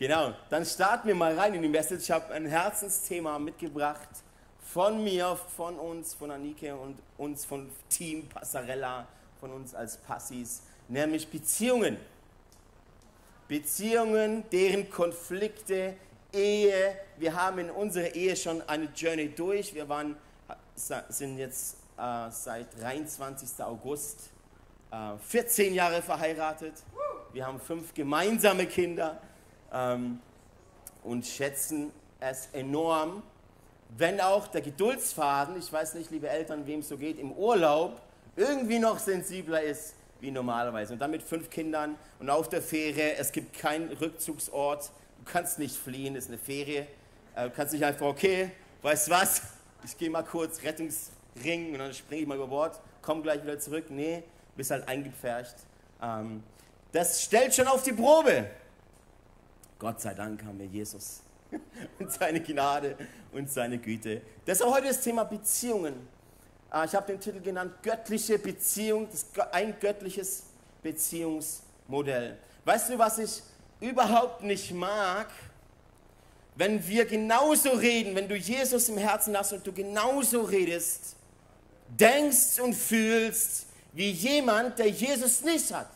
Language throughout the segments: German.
Genau, dann starten wir mal rein in die Message. Ich habe ein Herzensthema mitgebracht von mir, von uns, von Anike und uns, von Team Passarella, von uns als Passis, nämlich Beziehungen. Beziehungen, deren Konflikte, Ehe. Wir haben in unserer Ehe schon eine Journey durch. Wir waren, sind jetzt äh, seit 23. August äh, 14 Jahre verheiratet. Wir haben fünf gemeinsame Kinder ähm, und schätzen es enorm, wenn auch der Geduldsfaden, ich weiß nicht, liebe Eltern, wem es so geht, im Urlaub irgendwie noch sensibler ist wie normalerweise. Und dann mit fünf Kindern und auf der Fähre, es gibt keinen Rückzugsort, du kannst nicht fliehen, ist eine Ferie. Äh, du kannst nicht einfach, okay, weißt was, ich gehe mal kurz Rettungsring und dann springe ich mal über Bord, komm gleich wieder zurück. Nee, bist halt eingepfercht. Ähm, das stellt schon auf die Probe. Gott sei Dank haben wir Jesus und seine Gnade und seine Güte. Deshalb heute das Thema Beziehungen. Äh, ich habe den Titel genannt Göttliche Beziehung, ein göttliches Beziehungsmodell. Weißt du, was ich überhaupt nicht mag? Wenn wir genauso reden, wenn du Jesus im Herzen hast und du genauso redest, denkst und fühlst wie jemand, der Jesus nicht hat.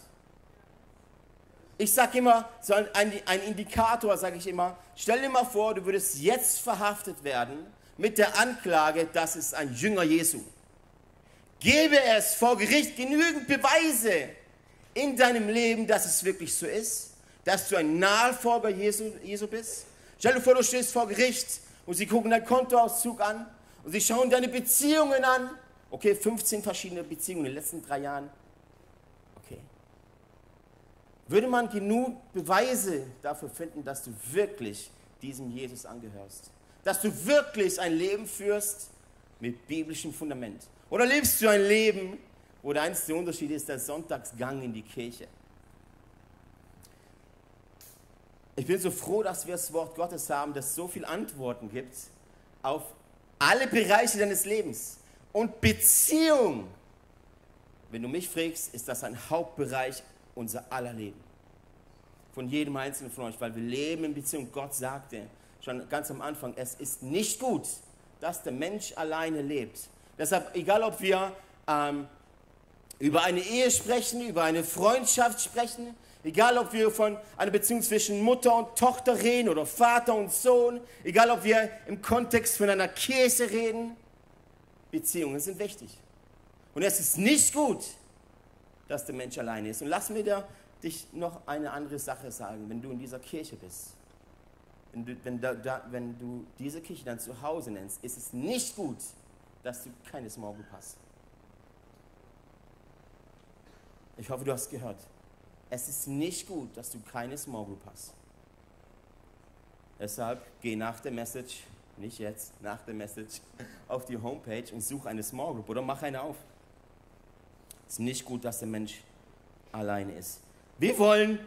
Ich sage immer, so ein, ein Indikator, sage ich immer, stell dir mal vor, du würdest jetzt verhaftet werden mit der Anklage, das ist ein Jünger Jesu. Gebe es vor Gericht genügend Beweise in deinem Leben, dass es wirklich so ist, dass du ein Nachfolger Jesu, Jesu bist. Stell dir vor, du stehst vor Gericht und sie gucken deinen Kontoauszug an und sie schauen deine Beziehungen an. Okay, 15 verschiedene Beziehungen in den letzten drei Jahren. Würde man genug Beweise dafür finden, dass du wirklich diesem Jesus angehörst? Dass du wirklich ein Leben führst mit biblischem Fundament? Oder lebst du ein Leben, wo der einzige Unterschied ist der Sonntagsgang in die Kirche? Ich bin so froh, dass wir das Wort Gottes haben, das so viele Antworten gibt auf alle Bereiche deines Lebens. Und Beziehung, wenn du mich fragst, ist das ein Hauptbereich unser aller Leben. Von jedem Einzelnen von euch, weil wir leben in Beziehung. Gott sagte schon ganz am Anfang, es ist nicht gut, dass der Mensch alleine lebt. Deshalb, egal ob wir ähm, über eine Ehe sprechen, über eine Freundschaft sprechen, egal ob wir von einer Beziehung zwischen Mutter und Tochter reden oder Vater und Sohn, egal ob wir im Kontext von einer Kirche reden, Beziehungen sind wichtig. Und es ist nicht gut, dass der Mensch alleine ist. Und lass mir da dich noch eine andere Sache sagen, wenn du in dieser Kirche bist. Wenn du, wenn, da, da, wenn du diese Kirche dann zu Hause nennst, ist es nicht gut, dass du keine Small Group hast. Ich hoffe, du hast gehört. Es ist nicht gut, dass du keine Small Group hast. Deshalb geh nach der Message, nicht jetzt, nach der Message, auf die Homepage und such eine Small Group oder mach eine auf. Es ist nicht gut, dass der Mensch alleine ist. Wir wollen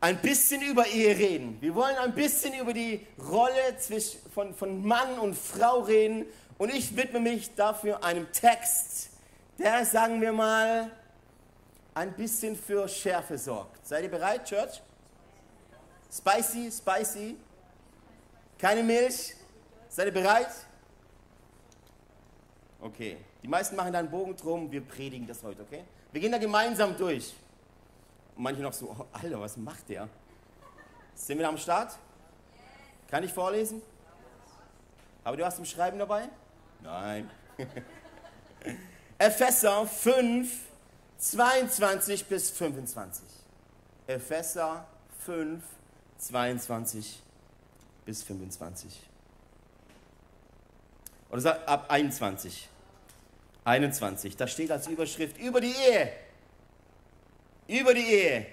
ein bisschen über Ehe reden. Wir wollen ein bisschen über die Rolle zwischen, von, von Mann und Frau reden. Und ich widme mich dafür einem Text, der, sagen wir mal, ein bisschen für Schärfe sorgt. Seid ihr bereit, Church? Spicy, spicy. Keine Milch. Seid ihr bereit? Okay. Die meisten machen da einen Bogen drum. Wir predigen das heute, okay? Wir gehen da gemeinsam durch. Und manche noch so, oh, Alter, was macht der? Sind wir am Start? Kann ich vorlesen? Aber du hast zum Schreiben dabei? Nein. Epheser 5, 22 bis 25. Epheser 5, 22 bis 25. Oder ab 21. 21. Da steht als Überschrift über die Ehe über die Ehe.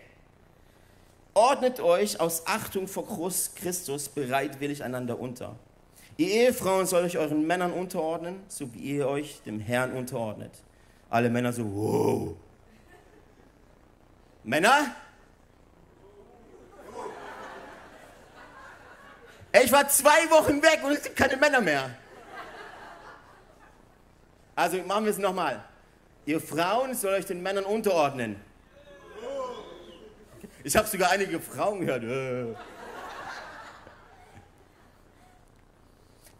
Ordnet euch aus Achtung vor Christus bereitwillig einander unter. Ihr Ehefrauen sollt euch euren Männern unterordnen, so wie ihr euch dem Herrn unterordnet. Alle Männer so, wow. Männer? Ich war zwei Wochen weg und es gibt keine Männer mehr. Also machen wir es nochmal. Ihr Frauen soll euch den Männern unterordnen. Ich habe sogar einige Frauen gehört. Äh.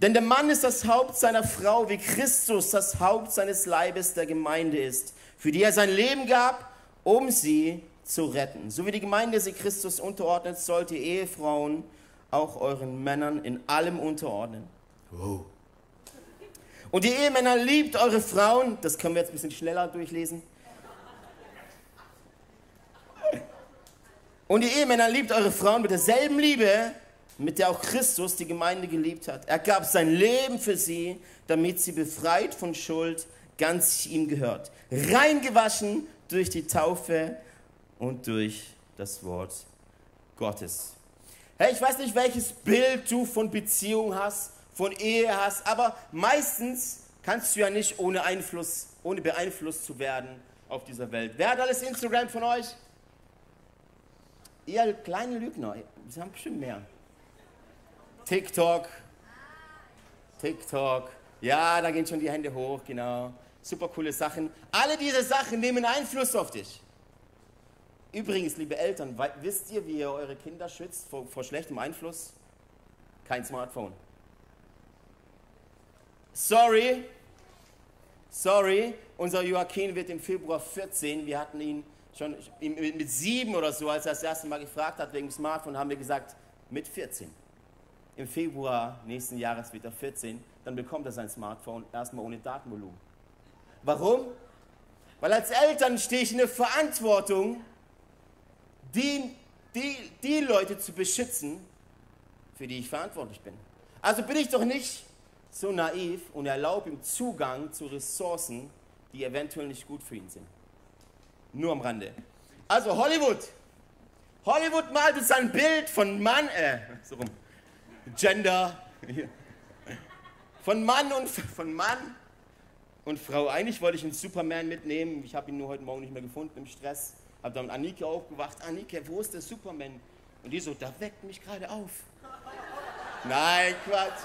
Denn der Mann ist das Haupt seiner Frau, wie Christus das Haupt seines Leibes der Gemeinde ist, für die er sein Leben gab, um sie zu retten. So wie die Gemeinde sie Christus unterordnet, sollt ihr Ehefrauen auch euren Männern in allem unterordnen. Oh. Und die Ehemänner liebt eure Frauen, das können wir jetzt ein bisschen schneller durchlesen. Und die Ehemänner liebt eure Frauen mit derselben Liebe, mit der auch Christus die Gemeinde geliebt hat. Er gab sein Leben für sie, damit sie befreit von Schuld ganz ihm gehört. Reingewaschen durch die Taufe und durch das Wort Gottes. Hey, ich weiß nicht, welches Bild du von Beziehung hast, von Ehe hast, aber meistens kannst du ja nicht ohne Einfluss, ohne beeinflusst zu werden auf dieser Welt. Wer hat alles Instagram von euch? Ihr kleine Lügner, wir haben bestimmt mehr. TikTok, TikTok, ja, da gehen schon die Hände hoch, genau. Super coole Sachen. Alle diese Sachen nehmen Einfluss auf dich. Übrigens, liebe Eltern, wisst ihr, wie ihr eure Kinder schützt vor, vor schlechtem Einfluss? Kein Smartphone. Sorry, sorry, unser Joachim wird im Februar 14. Wir hatten ihn schon mit sieben oder so, als er das erste Mal gefragt hat wegen dem Smartphone, haben wir gesagt, mit 14. Im Februar nächsten Jahres wird er 14, dann bekommt er sein Smartphone erstmal ohne Datenvolumen. Warum? Weil als Eltern stehe ich in der Verantwortung, die, die, die Leute zu beschützen, für die ich verantwortlich bin. Also bin ich doch nicht so naiv und erlaube ihm Zugang zu Ressourcen, die eventuell nicht gut für ihn sind. Nur am Rande. Also Hollywood. Hollywood malt uns ein Bild von Mann, äh, so rum, Gender, von Mann und von Mann und Frau. Eigentlich wollte ich einen Superman mitnehmen. Ich habe ihn nur heute Morgen nicht mehr gefunden im Stress. Habe dann Anike aufgewacht. Anike, wo ist der Superman? Und die so, da weckt mich gerade auf. Nein, Quatsch.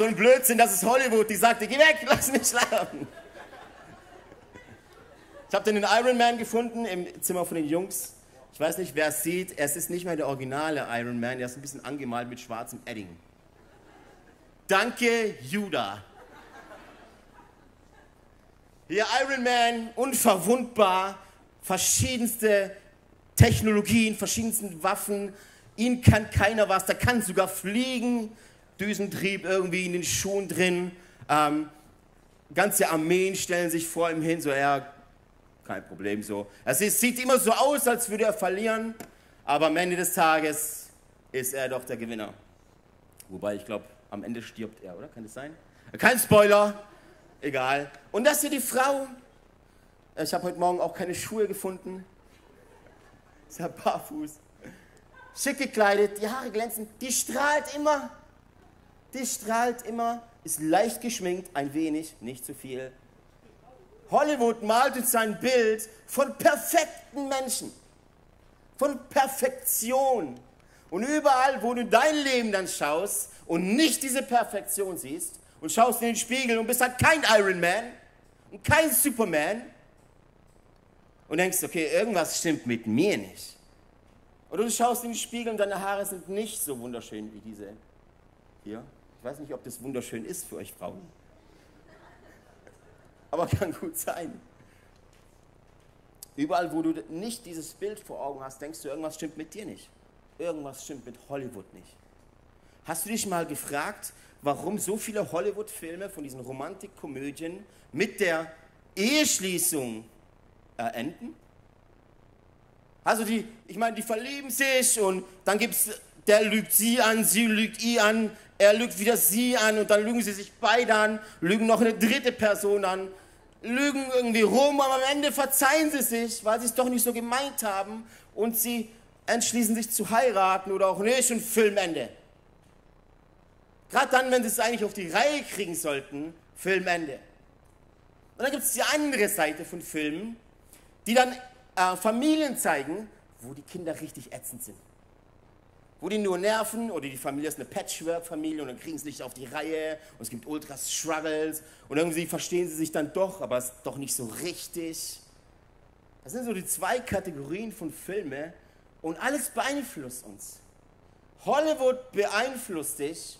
So ein Blödsinn, das ist Hollywood. Die sagte, geh weg, lass mich schlafen. Ich habe den Iron Man gefunden im Zimmer von den Jungs. Ich weiß nicht, wer es sieht. Es ist nicht mehr der originale Iron Man. Er ist ein bisschen angemalt mit schwarzem Edding. Danke, Judah. Hier Iron Man, unverwundbar, verschiedenste Technologien, verschiedenste Waffen. Ihn kann keiner was. Der kann sogar fliegen. Düsentrieb irgendwie in den Schuhen drin. Ähm, ganze Armeen stellen sich vor ihm hin, so er, kein Problem so. Es sieht immer so aus, als würde er verlieren, aber am Ende des Tages ist er doch der Gewinner. Wobei ich glaube, am Ende stirbt er, oder? Kann das sein? Kein Spoiler, egal. Und das hier die Frau. Ich habe heute Morgen auch keine Schuhe gefunden. Ist ja barfuß. Schick gekleidet, die Haare glänzen, die strahlt immer die strahlt immer, ist leicht geschminkt, ein wenig, nicht zu viel. Hollywood malt uns ein Bild von perfekten Menschen, von Perfektion. Und überall, wo du dein Leben dann schaust und nicht diese Perfektion siehst und schaust in den Spiegel und bist halt kein Iron Man und kein Superman und denkst, okay, irgendwas stimmt mit mir nicht. Oder du schaust in den Spiegel und deine Haare sind nicht so wunderschön wie diese hier. Ich weiß nicht, ob das wunderschön ist für euch Frauen. Aber kann gut sein. Überall, wo du nicht dieses Bild vor Augen hast, denkst du, irgendwas stimmt mit dir nicht. Irgendwas stimmt mit Hollywood nicht. Hast du dich mal gefragt, warum so viele Hollywood-Filme von diesen Romantikkomödien mit der Eheschließung äh, enden? Also die, ich meine, die verlieben sich und dann gibt es, der lügt sie an, sie lügt ihn an, er lügt wieder sie an und dann lügen sie sich beide an, lügen noch eine dritte Person an, lügen irgendwie rum, aber am Ende verzeihen sie sich, weil sie es doch nicht so gemeint haben und sie entschließen sich zu heiraten oder auch nicht und Filmende. Gerade dann, wenn sie es eigentlich auf die Reihe kriegen sollten, Filmende. Und dann gibt es die andere Seite von Filmen, die dann äh, Familien zeigen, wo die Kinder richtig ätzend sind wo die nur nerven oder die Familie ist eine Patchwork-Familie und dann kriegen sie nicht auf die Reihe und es gibt ultras Struggles und irgendwie verstehen sie sich dann doch, aber es ist doch nicht so richtig. Das sind so die zwei Kategorien von Filmen und alles beeinflusst uns. Hollywood beeinflusst dich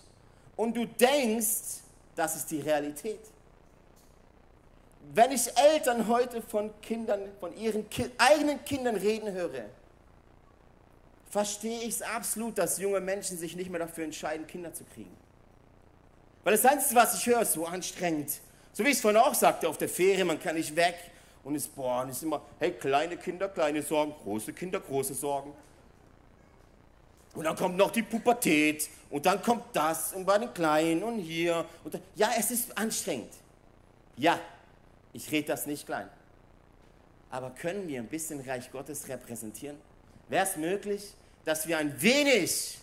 und du denkst, das ist die Realität. Wenn ich Eltern heute von Kindern, von ihren Ki eigenen Kindern reden höre, verstehe ich es absolut, dass junge Menschen sich nicht mehr dafür entscheiden, Kinder zu kriegen. Weil das Einzige, was ich höre, ist so anstrengend. So wie ich es vorhin auch sagte, auf der Ferie, man kann nicht weg und ist, boah, und ist immer, hey, kleine Kinder, kleine Sorgen, große Kinder, große Sorgen. Und dann kommt noch die Pubertät und dann kommt das und bei den Kleinen und hier. Und da. Ja, es ist anstrengend. Ja, ich rede das nicht klein. Aber können wir ein bisschen Reich Gottes repräsentieren? Wäre es möglich, dass wir ein wenig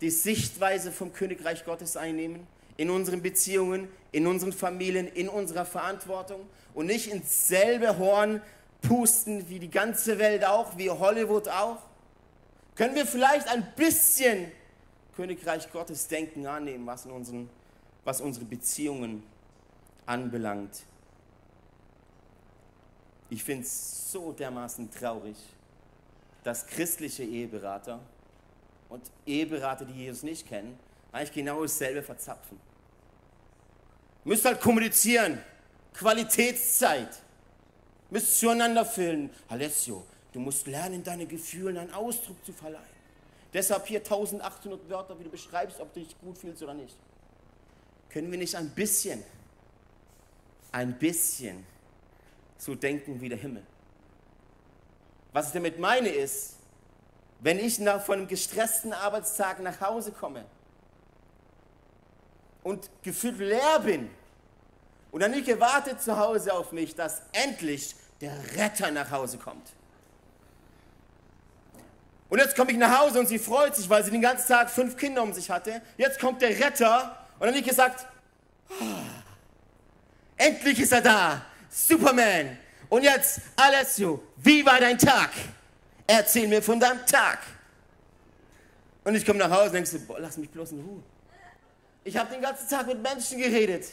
die Sichtweise vom Königreich Gottes einnehmen? In unseren Beziehungen, in unseren Familien, in unserer Verantwortung und nicht ins selbe Horn pusten wie die ganze Welt auch, wie Hollywood auch? Können wir vielleicht ein bisschen Königreich Gottes Denken annehmen, was, in unseren, was unsere Beziehungen anbelangt? Ich finde es so dermaßen traurig, dass christliche Eheberater und Eheberater, die Jesus nicht kennen, eigentlich genau dasselbe verzapfen. Müsst halt kommunizieren, Qualitätszeit, müsst zueinander fühlen. Alessio, du musst lernen, deine Gefühle einen Ausdruck zu verleihen. Deshalb hier 1800 Wörter, wie du beschreibst, ob du dich gut fühlst oder nicht. Können wir nicht ein bisschen, ein bisschen so denken wie der Himmel? Was ich damit meine ist, wenn ich nach, von einem gestressten Arbeitstag nach Hause komme und gefühlt leer bin und dann nicht gewartet zu Hause auf mich, dass endlich der Retter nach Hause kommt. Und jetzt komme ich nach Hause und sie freut sich, weil sie den ganzen Tag fünf Kinder um sich hatte. Jetzt kommt der Retter und dann nicht gesagt, oh, endlich ist er da, Superman. Und jetzt, Alessio, wie war dein Tag? Erzähl mir von deinem Tag. Und ich komme nach Hause und denke so, boah, lass mich bloß in Ruhe. Ich habe den ganzen Tag mit Menschen geredet.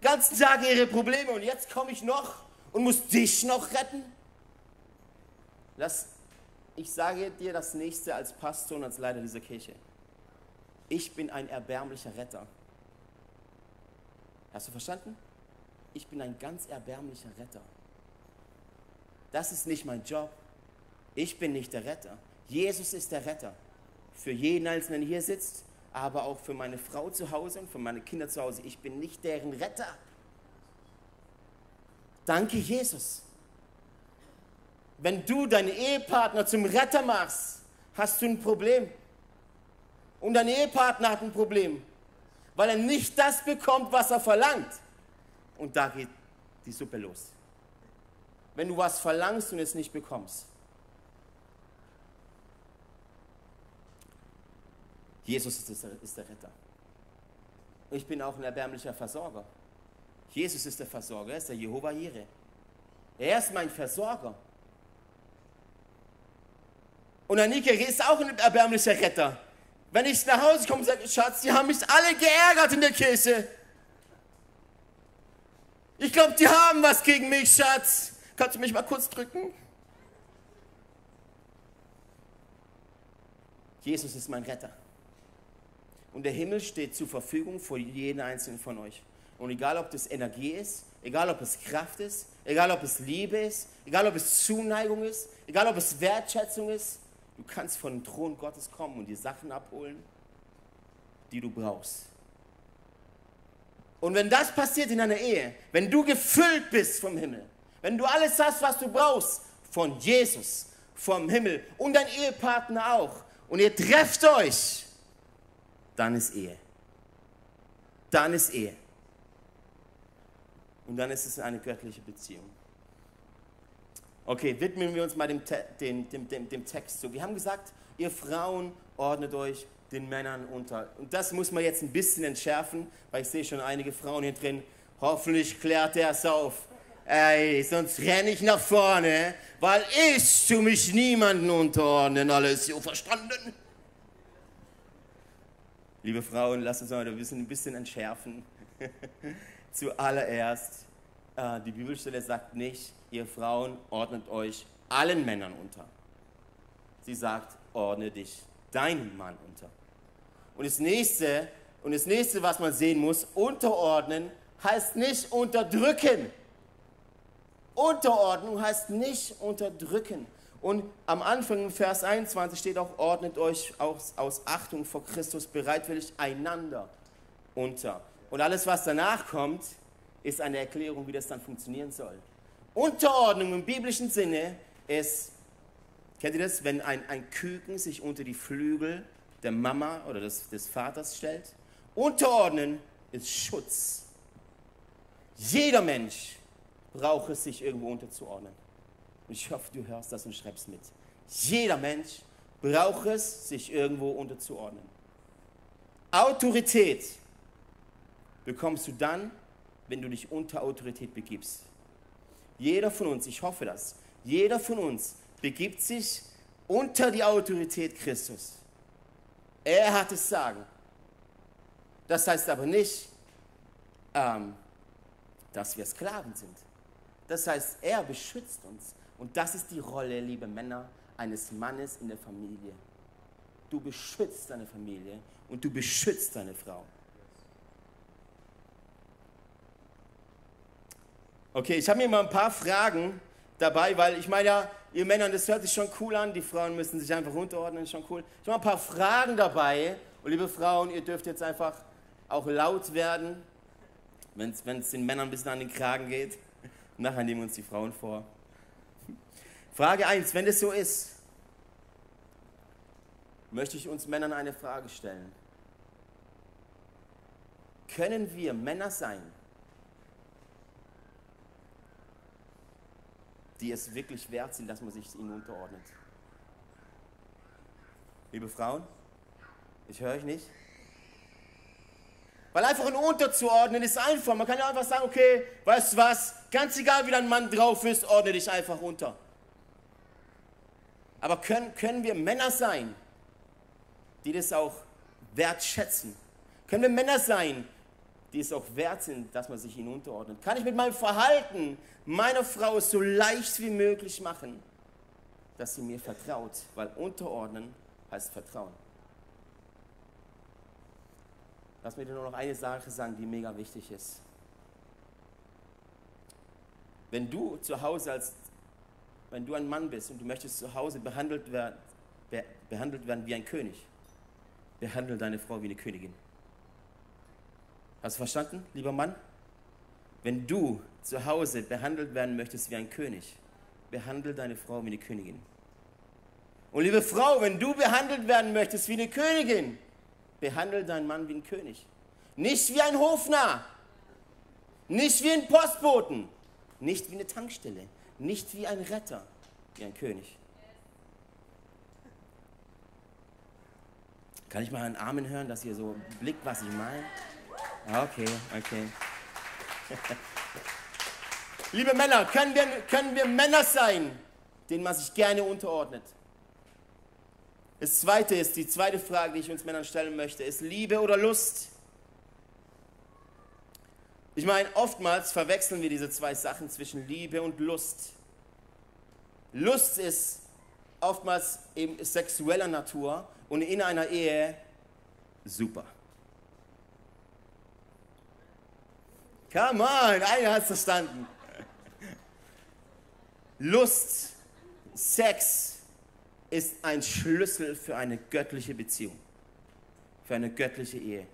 Ganzen Tag ihre Probleme und jetzt komme ich noch und muss dich noch retten. Lass, ich sage dir das nächste als Pastor und als Leiter dieser Kirche. Ich bin ein erbärmlicher Retter. Hast du verstanden? Ich bin ein ganz erbärmlicher Retter. Das ist nicht mein Job. Ich bin nicht der Retter. Jesus ist der Retter. Für jeden Einzelnen hier sitzt, aber auch für meine Frau zu Hause und für meine Kinder zu Hause. Ich bin nicht deren Retter. Danke, Jesus. Wenn du deinen Ehepartner zum Retter machst, hast du ein Problem. Und dein Ehepartner hat ein Problem, weil er nicht das bekommt, was er verlangt und da geht die Suppe los. Wenn du was verlangst und es nicht bekommst. Jesus ist der, Retter. Ich bin auch ein erbärmlicher Versorger. Jesus ist der Versorger, er ist der Jehova Jireh. Er ist mein Versorger. Und Anike ist auch ein erbärmlicher Retter. Wenn ich nach Hause komme und sage, Schatz, die haben mich alle geärgert in der Kirche. Ich glaube, die haben was gegen mich, Schatz. Kannst du mich mal kurz drücken? Jesus ist mein Retter. Und der Himmel steht zur Verfügung für jeden einzelnen von euch. Und egal, ob das Energie ist, egal, ob es Kraft ist, egal, ob es Liebe ist, egal, ob es Zuneigung ist, egal, ob es Wertschätzung ist, du kannst von dem Thron Gottes kommen und die Sachen abholen, die du brauchst. Und wenn das passiert in einer Ehe, wenn du gefüllt bist vom Himmel, wenn du alles hast, was du brauchst, von Jesus, vom Himmel und dein Ehepartner auch, und ihr trefft euch, dann ist Ehe. Dann ist Ehe. Und dann ist es eine göttliche Beziehung. Okay, widmen wir uns mal dem, dem, dem, dem Text zu. Wir haben gesagt, ihr Frauen ordnet euch den Männern unter. Und das muss man jetzt ein bisschen entschärfen, weil ich sehe schon einige Frauen hier drin. Hoffentlich klärt er es auf. Ey, sonst renne ich nach vorne, weil ich tu mich niemanden unterordnen. Alles so verstanden? Liebe Frauen, lasst uns bisschen, ein bisschen entschärfen. Zuallererst, äh, die Bibelstelle sagt nicht, ihr Frauen ordnet euch allen Männern unter. Sie sagt, ordne dich deinem Mann unter. Und das nächste, und das nächste, was man sehen muss, unterordnen heißt nicht unterdrücken. Unterordnung heißt nicht unterdrücken. Und am Anfang im Vers 21 steht auch, ordnet euch aus, aus Achtung vor Christus bereitwillig einander unter. Und alles, was danach kommt, ist eine Erklärung, wie das dann funktionieren soll. Unterordnung im biblischen Sinne ist, kennt ihr das, wenn ein, ein Küken sich unter die Flügel der Mama oder des, des Vaters stellt? Unterordnen ist Schutz. Jeder Mensch braucht es, sich irgendwo unterzuordnen. Und ich hoffe, du hörst das und schreibst mit. Jeder Mensch braucht es, sich irgendwo unterzuordnen. Autorität bekommst du dann, wenn du dich unter Autorität begibst. Jeder von uns, ich hoffe das, jeder von uns begibt sich unter die Autorität Christus. Er hat es sagen. Das heißt aber nicht, ähm, dass wir Sklaven sind. Das heißt, er beschützt uns. Und das ist die Rolle, liebe Männer, eines Mannes in der Familie. Du beschützt deine Familie und du beschützt deine Frau. Okay, ich habe mir mal ein paar Fragen dabei, weil ich meine ja, ihr Männer, das hört sich schon cool an, die Frauen müssen sich einfach unterordnen, ist schon cool. Ich habe ein paar Fragen dabei und liebe Frauen, ihr dürft jetzt einfach auch laut werden, wenn es den Männern ein bisschen an den Kragen geht. Nachher nehmen uns die Frauen vor. Frage 1, wenn es so ist, möchte ich uns Männern eine Frage stellen. Können wir Männer sein, die es wirklich wert sind, dass man sich ihnen unterordnet? Liebe Frauen, ich höre euch nicht. Weil einfach ein unterzuordnen ist einfach. Man kann ja einfach sagen, okay, weißt du was, ganz egal wie dein Mann drauf ist, ordne dich einfach unter. Aber können, können wir Männer sein, die das auch wertschätzen? Können wir Männer sein, die es auch wert sind, dass man sich ihnen unterordnet? Kann ich mit meinem Verhalten meiner Frau so leicht wie möglich machen, dass sie mir vertraut? Weil unterordnen heißt Vertrauen. Lass mir dir nur noch eine Sache sagen, die mega wichtig ist. Wenn du zu Hause als wenn du ein Mann bist und du möchtest zu Hause behandelt werden, be, behandelt werden wie ein König, behandle deine Frau wie eine Königin. Hast du verstanden, lieber Mann? Wenn du zu Hause behandelt werden möchtest wie ein König, behandle deine Frau wie eine Königin. Und liebe Frau, wenn du behandelt werden möchtest wie eine Königin, behandle deinen Mann wie ein König. Nicht wie ein Hofnarr, nicht wie ein Postboten, nicht wie eine Tankstelle, nicht wie ein Retter, wie ein König. Kann ich mal einen Amen hören, dass ihr so blickt, was ich meine? Okay, okay. Liebe Männer, können wir, können wir Männer sein, denen man sich gerne unterordnet? Das zweite ist, die zweite Frage, die ich uns Männern stellen möchte, ist Liebe oder Lust? Ich meine, oftmals verwechseln wir diese zwei Sachen zwischen Liebe und Lust. Lust ist oftmals eben sexueller Natur und in einer Ehe super. Come on, einer hat es verstanden. Lust, Sex ist ein Schlüssel für eine göttliche Beziehung, für eine göttliche Ehe.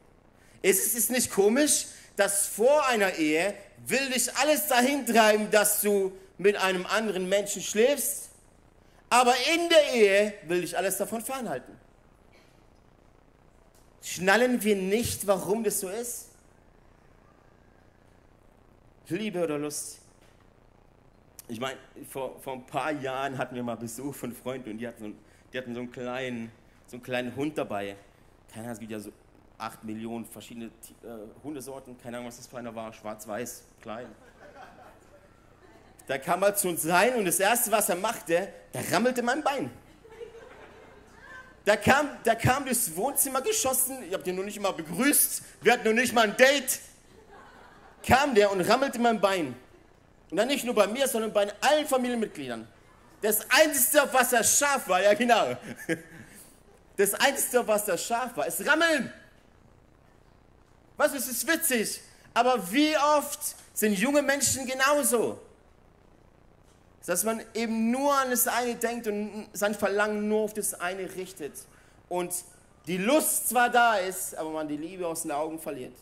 Ist es nicht komisch, dass vor einer Ehe will dich alles dahin treiben, dass du mit einem anderen Menschen schläfst, aber in der Ehe will dich alles davon fernhalten. Schnallen wir nicht, warum das so ist? Liebe oder Lust? Ich meine, vor, vor ein paar Jahren hatten wir mal Besuch von Freunden und die hatten so, die hatten so, einen, kleinen, so einen kleinen Hund dabei. Keine Ahnung, es gibt ja so 8 Millionen verschiedene äh, Hundesorten, keine Ahnung, was das für einer war, schwarz-weiß, klein. Da kam er zu uns rein und das Erste, was er machte, da rammelte mein Bein. Da kam, da kam durchs Wohnzimmer geschossen, ich habe den noch nicht mal begrüßt, wir hatten noch nicht mal ein Date. Kam der und rammelte mein Bein. Und dann nicht nur bei mir, sondern bei allen Familienmitgliedern. Das Einzige, was er scharf war, ja genau. Das Einzige, was da scharf war, ist Rammeln. Was, es ist witzig. Aber wie oft sind junge Menschen genauso? Dass man eben nur an das eine denkt und sein Verlangen nur auf das eine richtet. Und die Lust zwar da ist, aber man die Liebe aus den Augen verliert.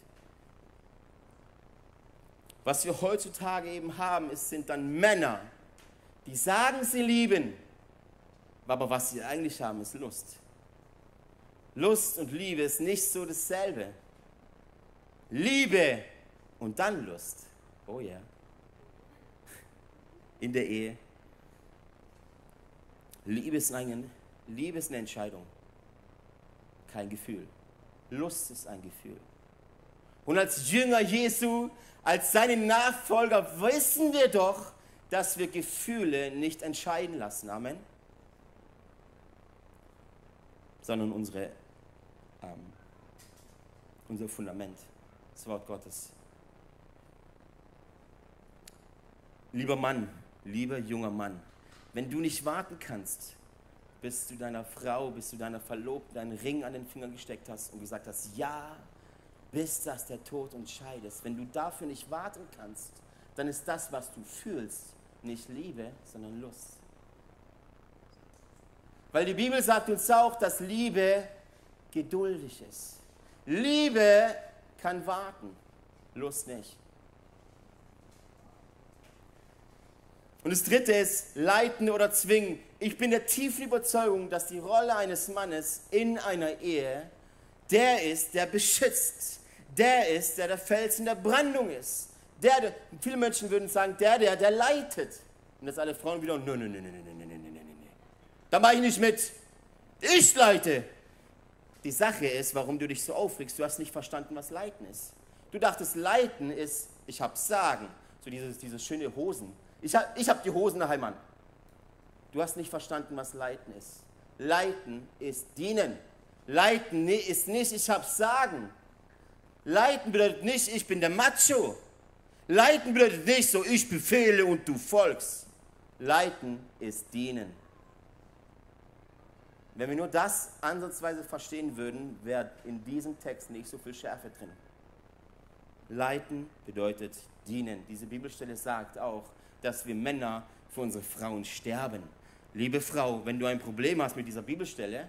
Was wir heutzutage eben haben, ist, sind dann Männer, die sagen, sie lieben, aber was sie eigentlich haben, ist Lust. Lust und Liebe ist nicht so dasselbe. Liebe und dann Lust. Oh ja. Yeah. In der Ehe. Liebe ist, eine, Liebe ist eine Entscheidung, kein Gefühl. Lust ist ein Gefühl. Und als Jünger Jesu, als seine Nachfolger wissen wir doch, dass wir Gefühle nicht entscheiden lassen. Amen. Sondern unsere, ähm, unser Fundament, das Wort Gottes. Lieber Mann, lieber junger Mann, wenn du nicht warten kannst, bis du deiner Frau, bis du deiner Verlobten deinen Ring an den Finger gesteckt hast und gesagt hast, ja, bis das der Tod uns scheidet. Wenn du dafür nicht warten kannst, dann ist das, was du fühlst, nicht Liebe, sondern Lust. Weil die Bibel sagt uns auch, dass Liebe geduldig ist. Liebe kann warten, Lust nicht. Und das dritte ist leiten oder zwingen. Ich bin der tiefen Überzeugung, dass die Rolle eines Mannes in einer Ehe der ist, der beschützt, der ist, der der Fels in der Brandung ist. Der, der, viele Menschen würden sagen, der, der, der leitet. Und jetzt alle Frauen wieder, nein, nein, nein, nein, nein, nein, nein, nein, nein. Da mache ich nicht mit. Ich leite. Die Sache ist, warum du dich so aufregst, du hast nicht verstanden, was Leiten ist. Du dachtest, Leiten ist, ich habe Sagen. So diese, diese schöne Hosen. Ich habe ich hab die Hosen daheim an. Du hast nicht verstanden, was Leiten ist. Leiten ist dienen. Leiten ist nicht, ich habe Sagen. Leiten bedeutet nicht, ich bin der Macho. Leiten bedeutet nicht so, ich befehle und du folgst. Leiten ist dienen. Wenn wir nur das ansatzweise verstehen würden, wäre in diesem Text nicht so viel Schärfe drin. Leiten bedeutet dienen. Diese Bibelstelle sagt auch, dass wir Männer für unsere Frauen sterben. Liebe Frau, wenn du ein Problem hast mit dieser Bibelstelle,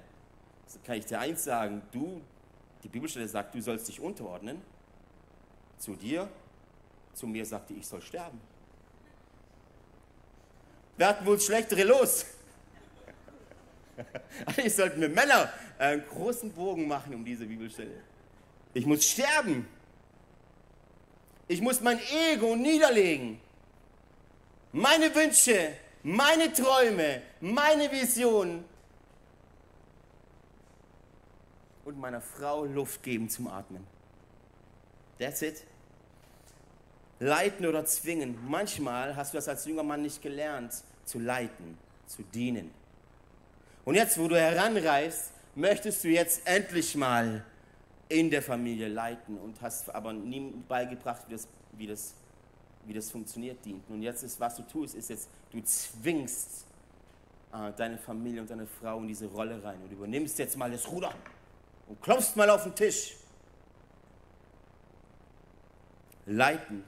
kann ich dir eins sagen, du, die Bibelstelle sagt, du sollst dich unterordnen. Zu dir, zu mir sagte ich soll sterben. Wer hat wohl schlechtere los? Eigentlich sollten wir Männer einen großen Bogen machen um diese Bibelstelle. Ich muss sterben. Ich muss mein Ego niederlegen meine Wünsche, meine Träume, meine Visionen und meiner Frau Luft geben zum Atmen. That's it. Leiten oder zwingen. Manchmal hast du das als junger Mann nicht gelernt, zu leiten, zu dienen. Und jetzt, wo du heranreist, möchtest du jetzt endlich mal in der Familie leiten und hast aber nie beigebracht, wie das, wie das wie das funktioniert, dient. Und jetzt ist, was du tust, ist jetzt, du zwingst äh, deine Familie und deine Frau in diese Rolle rein und übernimmst jetzt mal das Ruder und klopfst mal auf den Tisch. Leiten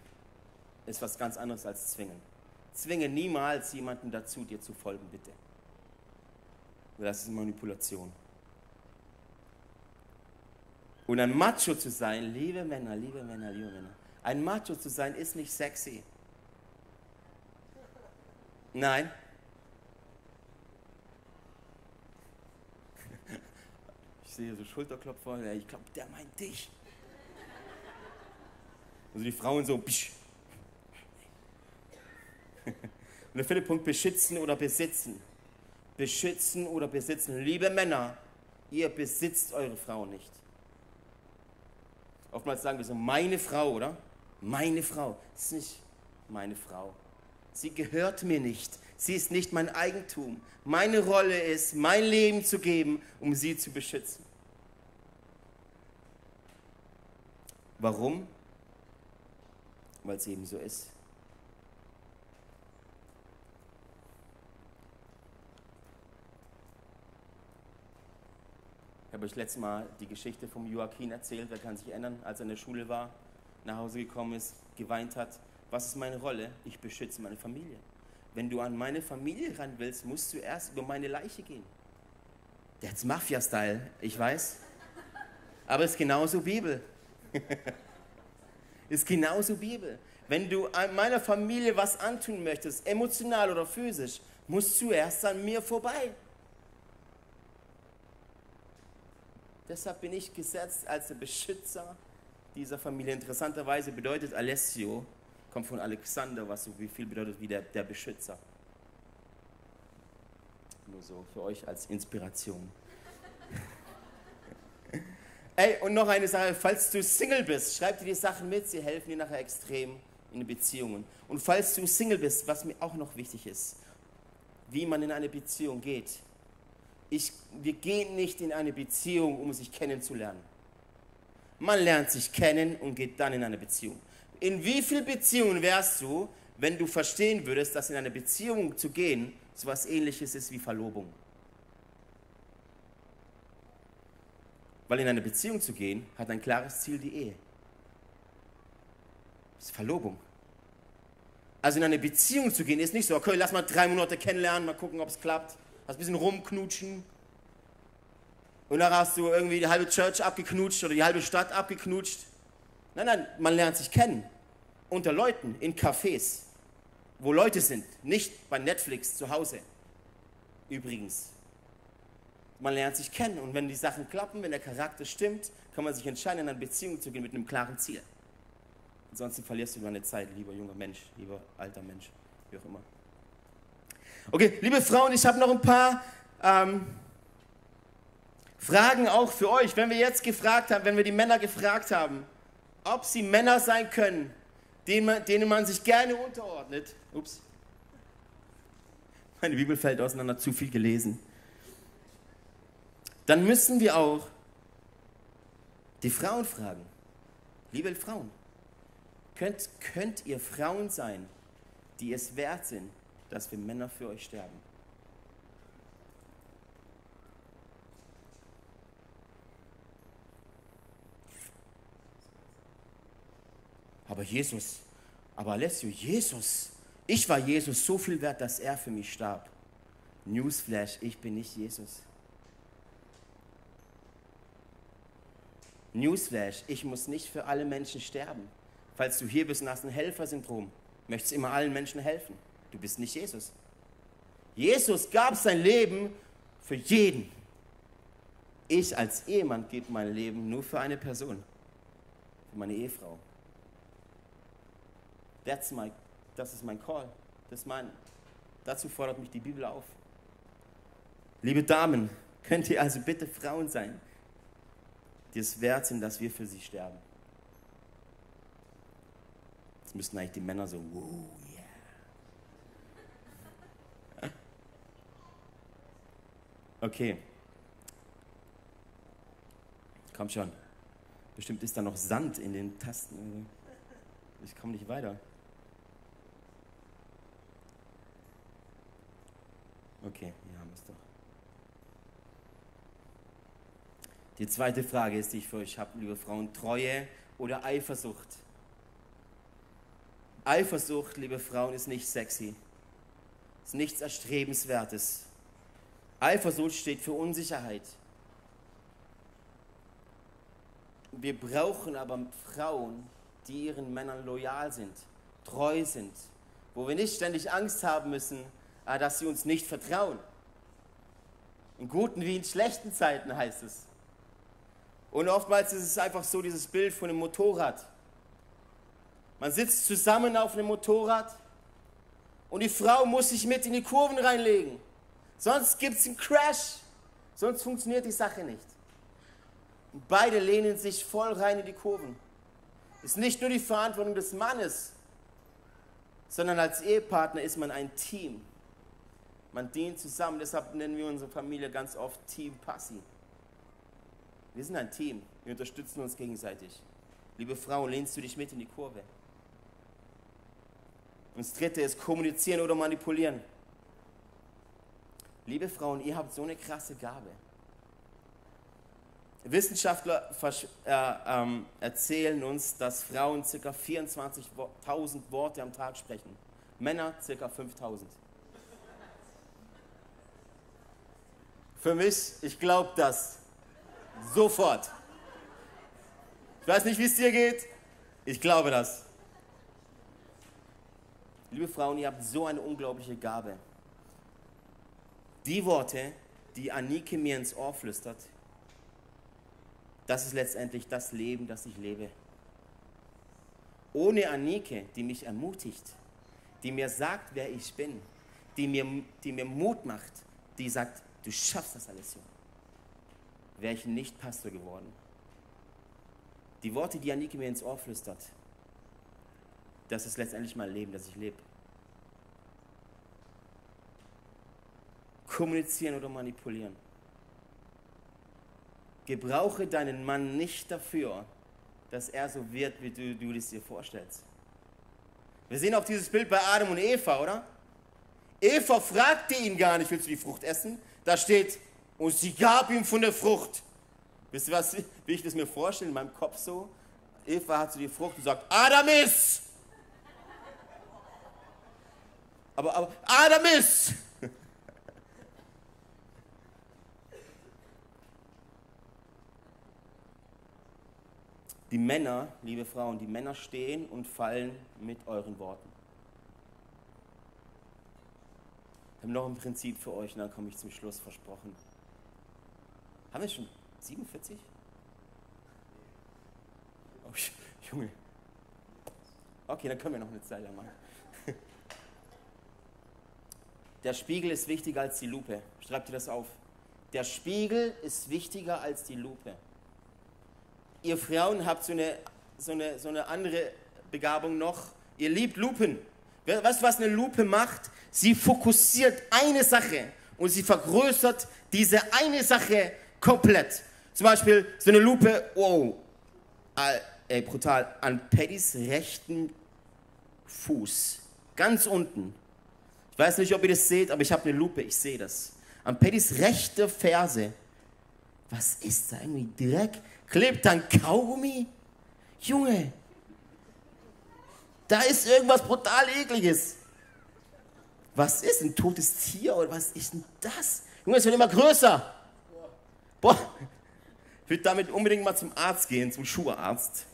ist was ganz anderes als zwingen. Zwinge niemals jemanden dazu, dir zu folgen, bitte. Das ist Manipulation. Und ein Macho zu sein, liebe Männer, liebe Männer, liebe Männer, ein Macho zu sein ist nicht sexy. Nein. Ich sehe so Schulterklopfer, ich glaube, der meint dich. Also die Frauen so, psch. Und der vierte Punkt, beschützen oder besitzen. Beschützen oder besitzen. Liebe Männer, ihr besitzt eure Frau nicht. Oftmals sagen wir so, meine Frau, oder? meine Frau. Das ist nicht meine Frau. Sie gehört mir nicht. Sie ist nicht mein Eigentum. Meine Rolle ist, mein Leben zu geben, um sie zu beschützen. Warum? Weil es eben so ist. Ich habe euch letztes Mal die Geschichte vom Joachim erzählt, wer kann sich erinnern, als er in der Schule war, nach Hause gekommen ist, geweint hat. Was ist meine Rolle? Ich beschütze meine Familie. Wenn du an meine Familie ran willst, musst du erst über meine Leiche gehen. Der hat's Mafia-Style, ich weiß. Aber es ist genauso Bibel. ist genauso Bibel. Wenn du meiner Familie was antun möchtest, emotional oder physisch, musst du zuerst an mir vorbei. Deshalb bin ich gesetzt als der Beschützer dieser Familie. Interessanterweise bedeutet Alessio, kommt von Alexander, was so wie viel bedeutet wie der, der Beschützer. Nur so für euch als Inspiration. Ey, und noch eine Sache, falls du Single bist, schreib dir die Sachen mit, sie helfen dir nachher extrem in den Beziehungen. Und falls du Single bist, was mir auch noch wichtig ist, wie man in eine Beziehung geht. Ich, wir gehen nicht in eine Beziehung, um sich kennenzulernen. Man lernt sich kennen und geht dann in eine Beziehung. In wie vielen Beziehungen wärst du, wenn du verstehen würdest, dass in eine Beziehung zu gehen so etwas ähnliches ist wie Verlobung? Weil in eine Beziehung zu gehen hat ein klares Ziel die Ehe. Das ist Verlobung. Also in eine Beziehung zu gehen ist nicht so, okay, lass mal drei Monate kennenlernen, mal gucken, ob es klappt. Hast ein bisschen rumknutschen. Und dann hast du irgendwie die halbe Church abgeknutscht oder die halbe Stadt abgeknutscht. Nein, nein, man lernt sich kennen. Unter Leuten, in Cafés, wo Leute sind, nicht bei Netflix zu Hause. Übrigens. Man lernt sich kennen und wenn die Sachen klappen, wenn der Charakter stimmt, kann man sich entscheiden, in eine Beziehung zu gehen mit einem klaren Ziel. Ansonsten verlierst du deine Zeit, lieber junger Mensch, lieber alter Mensch, wie auch immer. Okay, liebe Frauen, ich habe noch ein paar ähm, Fragen auch für euch. Wenn wir jetzt gefragt haben, wenn wir die Männer gefragt haben, ob sie Männer sein können, denen man, denen man sich gerne unterordnet. Ups. Meine Bibel fällt auseinander, zu viel gelesen. Dann müssen wir auch die Frauen fragen. Liebe Frauen, Könnt, könnt ihr Frauen sein, die es wert sind, dass wir Männer für euch sterben? Aber Jesus, aber Alessio, Jesus, ich war Jesus so viel wert, dass er für mich starb. Newsflash, ich bin nicht Jesus. Newsflash, ich muss nicht für alle Menschen sterben. Falls du hier bist und hast ein Helfersyndrom, möchtest immer allen Menschen helfen. Du bist nicht Jesus. Jesus gab sein Leben für jeden. Ich als Ehemann gebe mein Leben nur für eine Person, für meine Ehefrau. That's my, das ist mein Call. Das ist mein, dazu fordert mich die Bibel auf. Liebe Damen, könnt ihr also bitte Frauen sein, die es wert sind, dass wir für sie sterben. Jetzt müssten eigentlich die Männer so, wow, yeah. Okay. Komm schon. Bestimmt ist da noch Sand in den Tasten. Ich komme nicht weiter. Okay, hier haben wir es doch. Die zweite Frage ist, die ich für euch habe, liebe Frauen, Treue oder Eifersucht? Eifersucht, liebe Frauen, ist nicht sexy. Ist nichts Erstrebenswertes. Eifersucht steht für Unsicherheit. Wir brauchen aber Frauen, die ihren Männern loyal sind, treu sind, wo wir nicht ständig Angst haben müssen, dass sie uns nicht vertrauen. In guten wie in schlechten Zeiten heißt es. Und oftmals ist es einfach so dieses Bild von einem Motorrad. Man sitzt zusammen auf einem Motorrad und die Frau muss sich mit in die Kurven reinlegen. Sonst gibt es einen Crash. Sonst funktioniert die Sache nicht. Und beide lehnen sich voll rein in die Kurven. Ist nicht nur die Verantwortung des Mannes, sondern als Ehepartner ist man ein Team. Man dient zusammen, deshalb nennen wir unsere Familie ganz oft Team Passi. Wir sind ein Team, wir unterstützen uns gegenseitig. Liebe Frau, lehnst du dich mit in die Kurve? Und das dritte ist kommunizieren oder manipulieren. Liebe Frauen, ihr habt so eine krasse Gabe. Wissenschaftler äh, ähm, erzählen uns, dass Frauen ca. 24.000 Worte am Tag sprechen. Männer ca. 5.000. Für mich, ich glaube das. Sofort. Ich weiß nicht, wie es dir geht. Ich glaube das. Liebe Frauen, ihr habt so eine unglaubliche Gabe. Die Worte, die Anike mir ins Ohr flüstert, das ist letztendlich das Leben, das ich lebe. Ohne Anike, die mich ermutigt, die mir sagt, wer ich bin, die mir, die mir Mut macht, die sagt, du schaffst das alles so, wäre ich nicht Pastor geworden. Die Worte, die Anike mir ins Ohr flüstert, das ist letztendlich mein Leben, das ich lebe. Kommunizieren oder manipulieren. Gebrauche deinen Mann nicht dafür, dass er so wird, wie du, du es dir vorstellst. Wir sehen auch dieses Bild bei Adam und Eva, oder? Eva fragte ihn gar nicht, willst du die Frucht essen? Da steht, und sie gab ihm von der Frucht. Wisst ihr was, wie ich das mir vorstelle in meinem Kopf so? Eva hat so die Frucht und sagt, Adam ist! Aber, aber Adam ist! Die Männer, liebe Frauen, die Männer stehen und fallen mit euren Worten. Wir haben noch ein Prinzip für euch und dann komme ich zum Schluss versprochen. Haben wir schon 47? Oh, Junge. Okay, dann können wir noch eine Zeit lang machen. Der Spiegel ist wichtiger als die Lupe. Schreibt ihr das auf. Der Spiegel ist wichtiger als die Lupe ihr Frauen habt so eine, so eine, so eine andere Begabung noch. Ihr liebt Lupen. Weißt du, was eine Lupe macht? Sie fokussiert eine Sache und sie vergrößert diese eine Sache komplett. Zum Beispiel so eine Lupe, wow, ey, brutal, an Paddys rechten Fuß, ganz unten. Ich weiß nicht, ob ihr das seht, aber ich habe eine Lupe, ich sehe das. An Paddys rechte Ferse. Was ist da? Irgendwie Dreck? Klebt dann Kaugummi? Junge, da ist irgendwas brutal ekliges. Was ist ein totes Tier oder was ist denn das? Junge, es wird immer größer. Boah, ich würde damit unbedingt mal zum Arzt gehen, zum Schuharzt.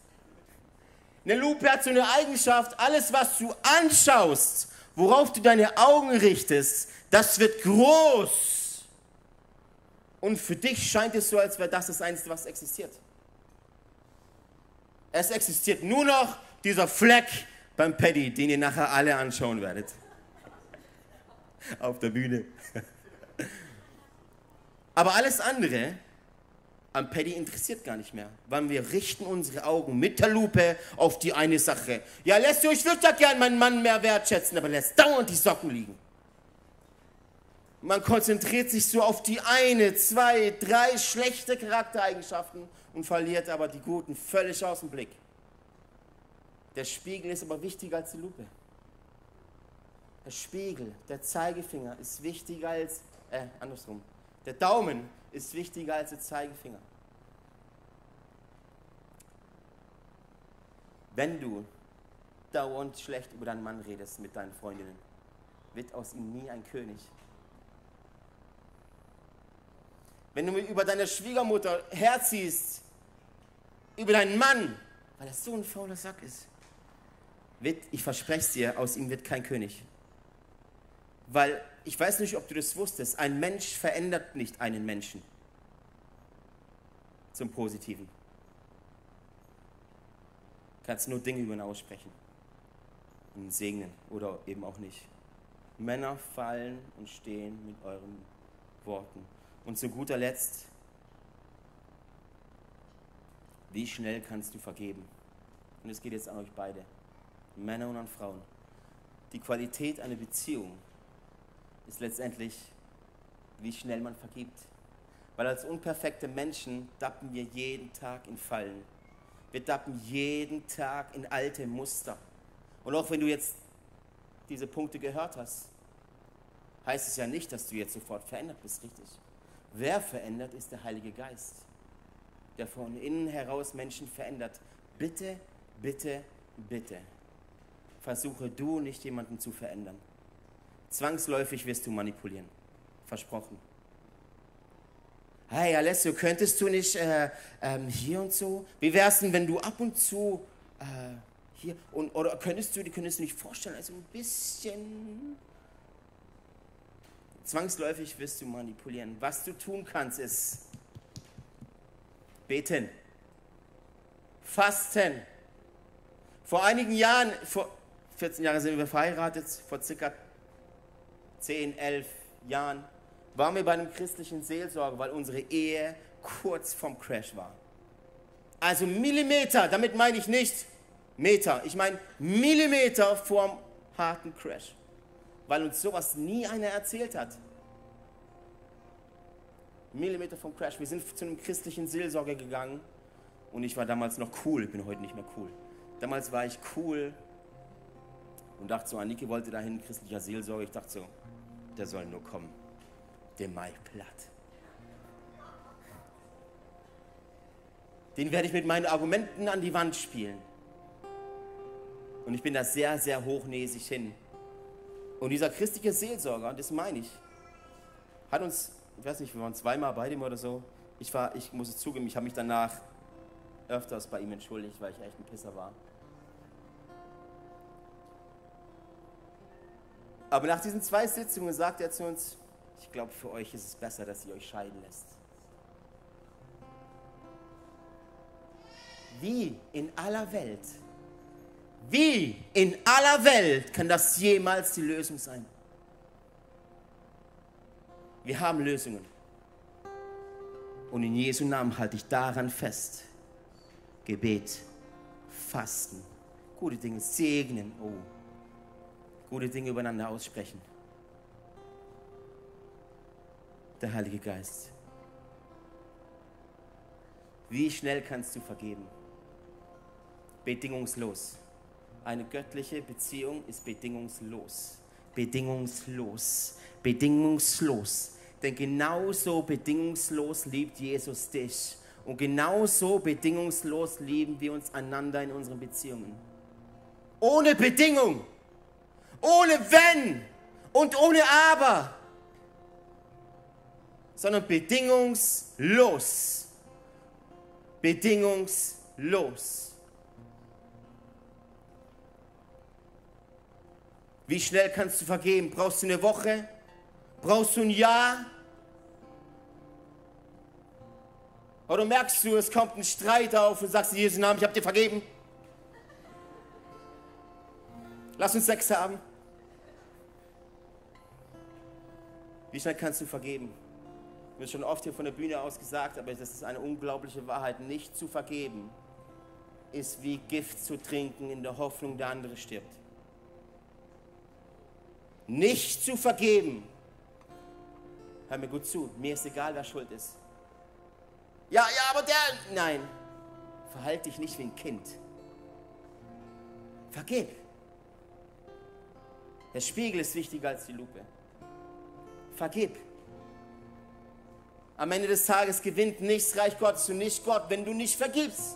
Eine Lupe hat so eine Eigenschaft, alles was du anschaust, worauf du deine Augen richtest, das wird groß. Und für dich scheint es so, als wäre das das Einzige, was existiert. Es existiert nur noch dieser Fleck beim Paddy, den ihr nachher alle anschauen werdet. Auf der Bühne. Aber alles andere am Paddy interessiert gar nicht mehr, weil wir richten unsere Augen mit der Lupe auf die eine Sache. Ja, lässt du, ich würde ja gern meinen Mann mehr wertschätzen, aber lässt dauernd die Socken liegen. Man konzentriert sich so auf die eine, zwei, drei schlechte Charaktereigenschaften und verliert aber die guten völlig aus dem Blick. Der Spiegel ist aber wichtiger als die Lupe. Der Spiegel, der Zeigefinger ist wichtiger als, äh, andersrum. Der Daumen ist wichtiger als der Zeigefinger. Wenn du dauernd schlecht über deinen Mann redest mit deinen Freundinnen, wird aus ihm nie ein König. Wenn du über deine Schwiegermutter herziehst, über deinen Mann, weil er so ein fauler Sack ist, wird, ich verspreche es dir, aus ihm wird kein König. Weil ich weiß nicht, ob du das wusstest, ein Mensch verändert nicht einen Menschen zum Positiven. Du kannst nur Dinge über ihn aussprechen und segnen oder eben auch nicht. Männer fallen und stehen mit euren Worten. Und zu guter Letzt, wie schnell kannst du vergeben? Und es geht jetzt an euch beide, Männer und an Frauen. Die Qualität einer Beziehung ist letztendlich, wie schnell man vergibt. Weil als unperfekte Menschen dappen wir jeden Tag in Fallen. Wir dappen jeden Tag in alte Muster. Und auch wenn du jetzt diese Punkte gehört hast, heißt es ja nicht, dass du jetzt sofort verändert bist, richtig? Wer verändert, ist der Heilige Geist. der von innen heraus Menschen verändert. Bitte, bitte, bitte. Versuche du nicht jemanden zu verändern. Zwangsläufig wirst du manipulieren. Versprochen. Hey Alessio, könntest du nicht äh, ähm, hier und so? Wie wär's denn, wenn du ab und zu äh, hier und oder könntest du, könntest du nicht vorstellen, also ein bisschen zwangsläufig wirst du manipulieren. Was du tun kannst, ist beten, fasten. Vor einigen Jahren, vor 14 Jahren sind wir verheiratet, vor circa 10, 11 Jahren waren wir bei einem christlichen Seelsorger, weil unsere Ehe kurz vorm Crash war. Also Millimeter, damit meine ich nicht Meter, ich meine Millimeter vorm harten Crash, weil uns sowas nie einer erzählt hat. Millimeter vom Crash. Wir sind zu einem christlichen Seelsorger gegangen und ich war damals noch cool, ich bin heute nicht mehr cool. Damals war ich cool und dachte so, Aniki wollte dahin, christlicher Seelsorger. Ich dachte so, der soll nur kommen. Der Mai platt. Den werde ich mit meinen Argumenten an die Wand spielen. Und ich bin da sehr, sehr hochnäsig hin. Und dieser christliche Seelsorger, das meine ich, hat uns, ich weiß nicht, wir waren zweimal bei dem oder so. Ich war, ich muss es zugeben, ich habe mich danach öfters bei ihm entschuldigt, weil ich echt ein Pisser war. Aber nach diesen zwei Sitzungen sagt er zu uns, ich glaube, für euch ist es besser, dass ihr euch scheiden lässt. Wie in aller Welt, wie in aller Welt kann das jemals die Lösung sein? Wir haben Lösungen. Und in Jesu Namen halte ich daran fest. Gebet, Fasten, gute Dinge segnen. Oh, gute Dinge übereinander aussprechen. Der Heilige Geist. Wie schnell kannst du vergeben? Bedingungslos. Eine göttliche Beziehung ist bedingungslos. Bedingungslos. Bedingungslos. Denn genauso bedingungslos liebt Jesus dich. Und genauso bedingungslos lieben wir uns einander in unseren Beziehungen. Ohne Bedingung ohne wenn und ohne aber, sondern bedingungslos. Bedingungslos. Wie schnell kannst du vergeben? Brauchst du eine Woche? Brauchst du ein Jahr? Oder merkst du, es kommt ein Streit auf und sagst in Jesu Namen, ich habe dir vergeben? Lass uns Sex haben. Wie schnell kannst du vergeben? Habe schon oft hier von der Bühne aus gesagt, aber das ist eine unglaubliche Wahrheit. Nicht zu vergeben ist wie Gift zu trinken in der Hoffnung, der andere stirbt. Nicht zu vergeben. Hör mir gut zu, mir ist egal, wer schuld ist. Ja, ja, aber der. Nein, verhalte dich nicht wie ein Kind. Vergib. Der Spiegel ist wichtiger als die Lupe. Vergib. Am Ende des Tages gewinnt nichts Reich Gottes und nicht Gott, wenn du nicht vergibst.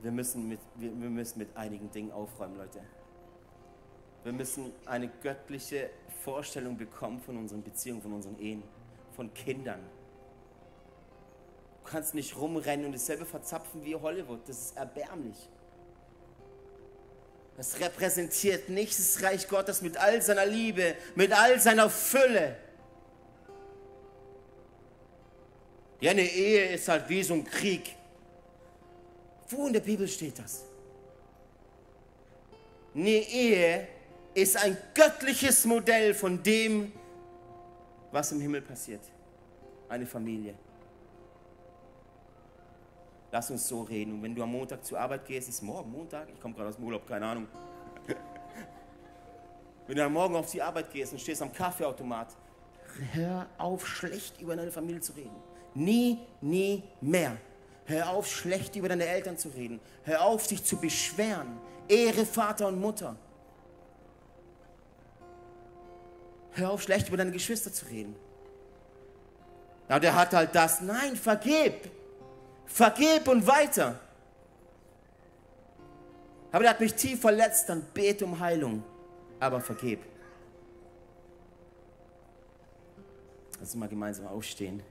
Wir müssen, mit, wir, wir müssen mit einigen Dingen aufräumen, Leute. Wir müssen eine göttliche Vorstellung bekommen von unseren Beziehungen, von unseren Ehen von Kindern. Du kannst nicht rumrennen und dasselbe verzapfen wie Hollywood. Das ist erbärmlich. Das repräsentiert nicht das Reich Gottes mit all seiner Liebe, mit all seiner Fülle. Ja, eine Ehe ist halt wie so ein Krieg. Wo in der Bibel steht das? Eine Ehe ist ein göttliches Modell von dem, was im Himmel passiert. Eine Familie. Lass uns so reden. Und wenn du am Montag zur Arbeit gehst, ist morgen Montag, ich komme gerade aus dem Urlaub, keine Ahnung. wenn du am Morgen auf die Arbeit gehst und stehst am Kaffeeautomat, hör auf, schlecht über deine Familie zu reden. Nie, nie mehr. Hör auf, schlecht über deine Eltern zu reden. Hör auf, dich zu beschweren. Ehre Vater und Mutter. Hör auf, schlecht über deine Geschwister zu reden. Ja, der hat halt das. Nein, vergib. Vergib und weiter. Aber der hat mich tief verletzt, dann bete um Heilung. Aber vergib. Lass uns mal gemeinsam aufstehen.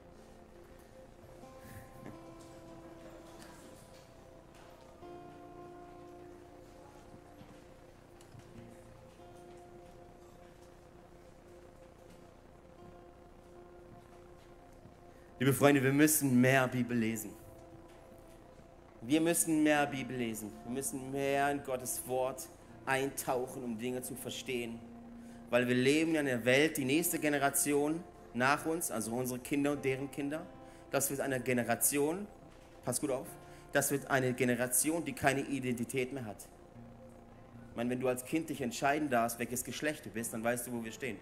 Liebe Freunde, wir müssen mehr Bibel lesen. Wir müssen mehr Bibel lesen. Wir müssen mehr in Gottes Wort eintauchen, um Dinge zu verstehen. Weil wir leben in einer Welt, die nächste Generation nach uns, also unsere Kinder und deren Kinder, das wird eine Generation, pass gut auf, das wird eine Generation, die keine Identität mehr hat. Ich meine, wenn du als Kind dich entscheiden darfst, welches Geschlecht du bist, dann weißt du, wo wir stehen.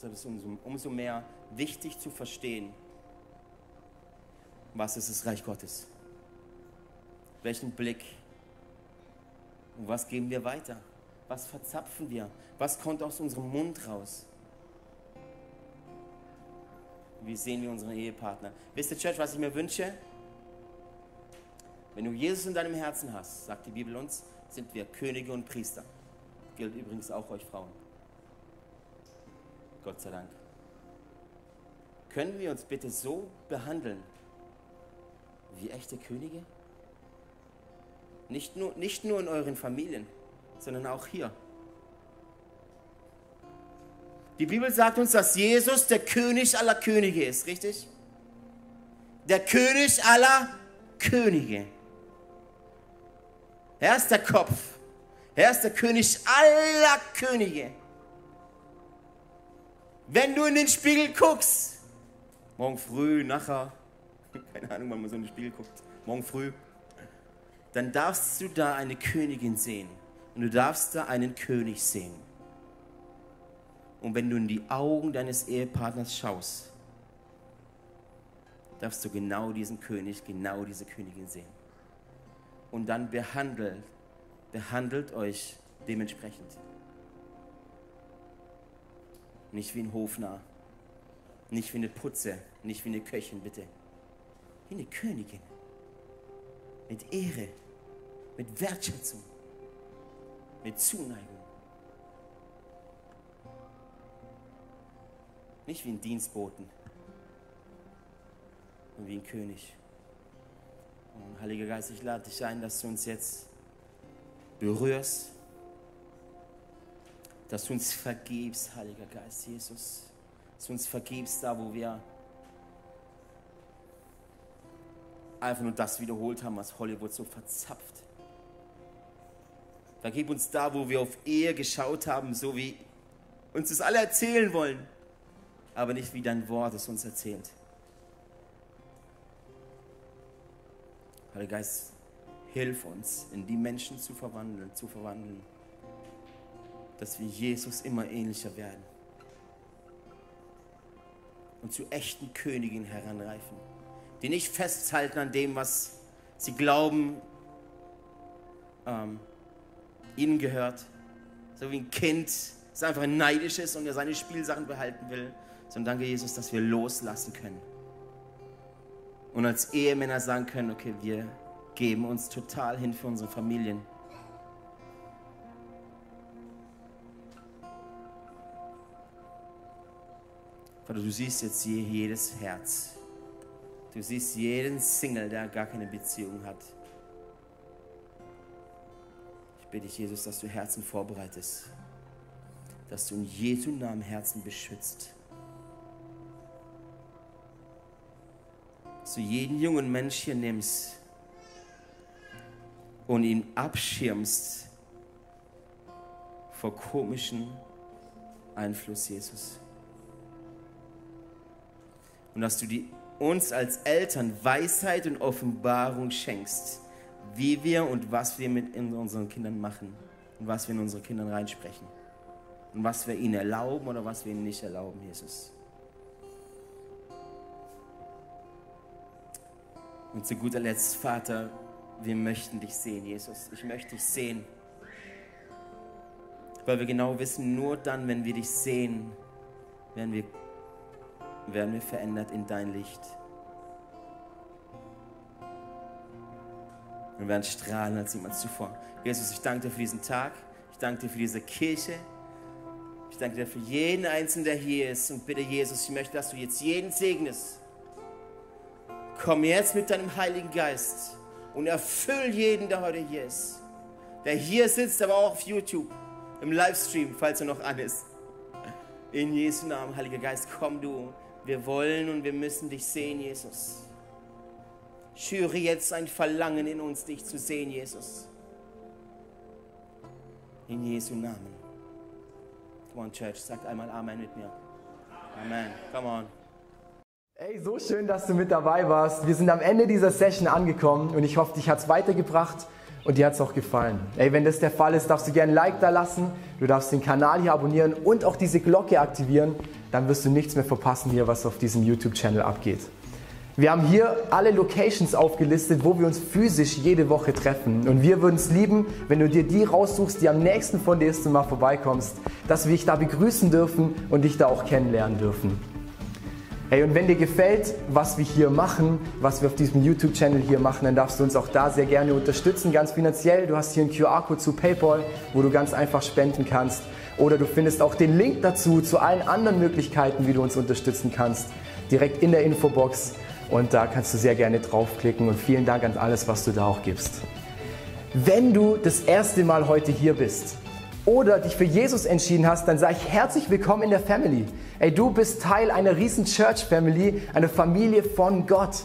Deshalb ist es umso, umso mehr wichtig zu verstehen, was ist das Reich Gottes? Welchen Blick und was geben wir weiter? Was verzapfen wir? Was kommt aus unserem Mund raus? Wie sehen wir unseren Ehepartner? Wisst ihr, Church, was ich mir wünsche? Wenn du Jesus in deinem Herzen hast, sagt die Bibel uns, sind wir Könige und Priester. Gilt übrigens auch euch Frauen. Gott sei Dank. Können wir uns bitte so behandeln wie echte Könige? Nicht nur, nicht nur in euren Familien, sondern auch hier. Die Bibel sagt uns, dass Jesus der König aller Könige ist, richtig? Der König aller Könige. Er ist der Kopf. Er ist der König aller Könige. Wenn du in den Spiegel guckst, morgen früh, nachher, keine Ahnung, wann man so in den Spiegel guckt, morgen früh, dann darfst du da eine Königin sehen und du darfst da einen König sehen. Und wenn du in die Augen deines Ehepartners schaust, darfst du genau diesen König, genau diese Königin sehen. Und dann behandelt, behandelt euch dementsprechend. Nicht wie ein Hofnarr. Nicht wie eine Putze. Nicht wie eine Köchin, bitte. Wie eine Königin. Mit Ehre. Mit Wertschätzung. Mit Zuneigung. Nicht wie ein Dienstboten. Und wie ein König. Und Heiliger Geist, ich lade dich ein, dass du uns jetzt berührst dass du uns vergibst, Heiliger Geist, Jesus. Dass du uns vergibst, da wo wir einfach nur das wiederholt haben, was Hollywood so verzapft. Vergib uns da, wo wir auf Ehe geschaut haben, so wie uns das alle erzählen wollen, aber nicht wie dein Wort es uns erzählt. Heiliger Geist, hilf uns, in die Menschen zu verwandeln, zu verwandeln dass wir Jesus immer ähnlicher werden. Und zu echten Königen heranreifen, die nicht festhalten an dem, was sie glauben, ähm, ihnen gehört, so wie ein Kind, das einfach neidisch ist und er seine Spielsachen behalten will, sondern danke Jesus, dass wir loslassen können. Und als Ehemänner sagen können, okay, wir geben uns total hin für unsere Familien Vater, du siehst jetzt jedes Herz. Du siehst jeden Single, der gar keine Beziehung hat. Ich bitte dich, Jesus, dass du Herzen vorbereitest. Dass du in Jesu Namen Herzen beschützt. Dass du jeden jungen Mensch hier nimmst und ihn abschirmst vor komischen Einfluss, Jesus und dass du die, uns als Eltern Weisheit und Offenbarung schenkst, wie wir und was wir mit unseren Kindern machen und was wir in unsere Kindern reinsprechen und was wir ihnen erlauben oder was wir ihnen nicht erlauben, Jesus. Und zu guter Letzt, Vater, wir möchten dich sehen, Jesus. Ich möchte dich sehen. Weil wir genau wissen, nur dann, wenn wir dich sehen, werden wir werden wir verändert in dein Licht. Wir werden strahlen als jemals zuvor. Jesus, ich danke dir für diesen Tag. Ich danke dir für diese Kirche. Ich danke dir für jeden Einzelnen, der hier ist. Und bitte, Jesus, ich möchte, dass du jetzt jeden segnest. Komm jetzt mit deinem Heiligen Geist und erfüll jeden, der heute hier ist. Der hier sitzt, aber auch auf YouTube, im Livestream, falls er noch an ist. In Jesu Namen, Heiliger Geist, komm du. Wir wollen und wir müssen dich sehen, Jesus. Schüre jetzt ein Verlangen in uns, dich zu sehen, Jesus. In Jesu Namen. Come on, Church, sagt einmal Amen mit mir. Amen. Come on. Ey, so schön, dass du mit dabei warst. Wir sind am Ende dieser Session angekommen und ich hoffe, dich hat es weitergebracht und dir hat es auch gefallen. Ey, wenn das der Fall ist, darfst du gerne ein Like da lassen, du darfst den Kanal hier abonnieren und auch diese Glocke aktivieren. Dann wirst du nichts mehr verpassen hier, was auf diesem YouTube-Channel abgeht. Wir haben hier alle Locations aufgelistet, wo wir uns physisch jede Woche treffen. Und wir würden es lieben, wenn du dir die raussuchst, die am nächsten von dir ist und mal vorbeikommst, dass wir dich da begrüßen dürfen und dich da auch kennenlernen dürfen. Hey, und wenn dir gefällt, was wir hier machen, was wir auf diesem YouTube-Channel hier machen, dann darfst du uns auch da sehr gerne unterstützen, ganz finanziell. Du hast hier einen QR-Code zu PayPal, wo du ganz einfach spenden kannst. Oder du findest auch den Link dazu, zu allen anderen Möglichkeiten, wie du uns unterstützen kannst, direkt in der Infobox. Und da kannst du sehr gerne draufklicken. Und vielen Dank an alles, was du da auch gibst. Wenn du das erste Mal heute hier bist, oder dich für Jesus entschieden hast, dann sage ich herzlich willkommen in der Family. Ey, du bist Teil einer riesen Church Family, einer Familie von Gott.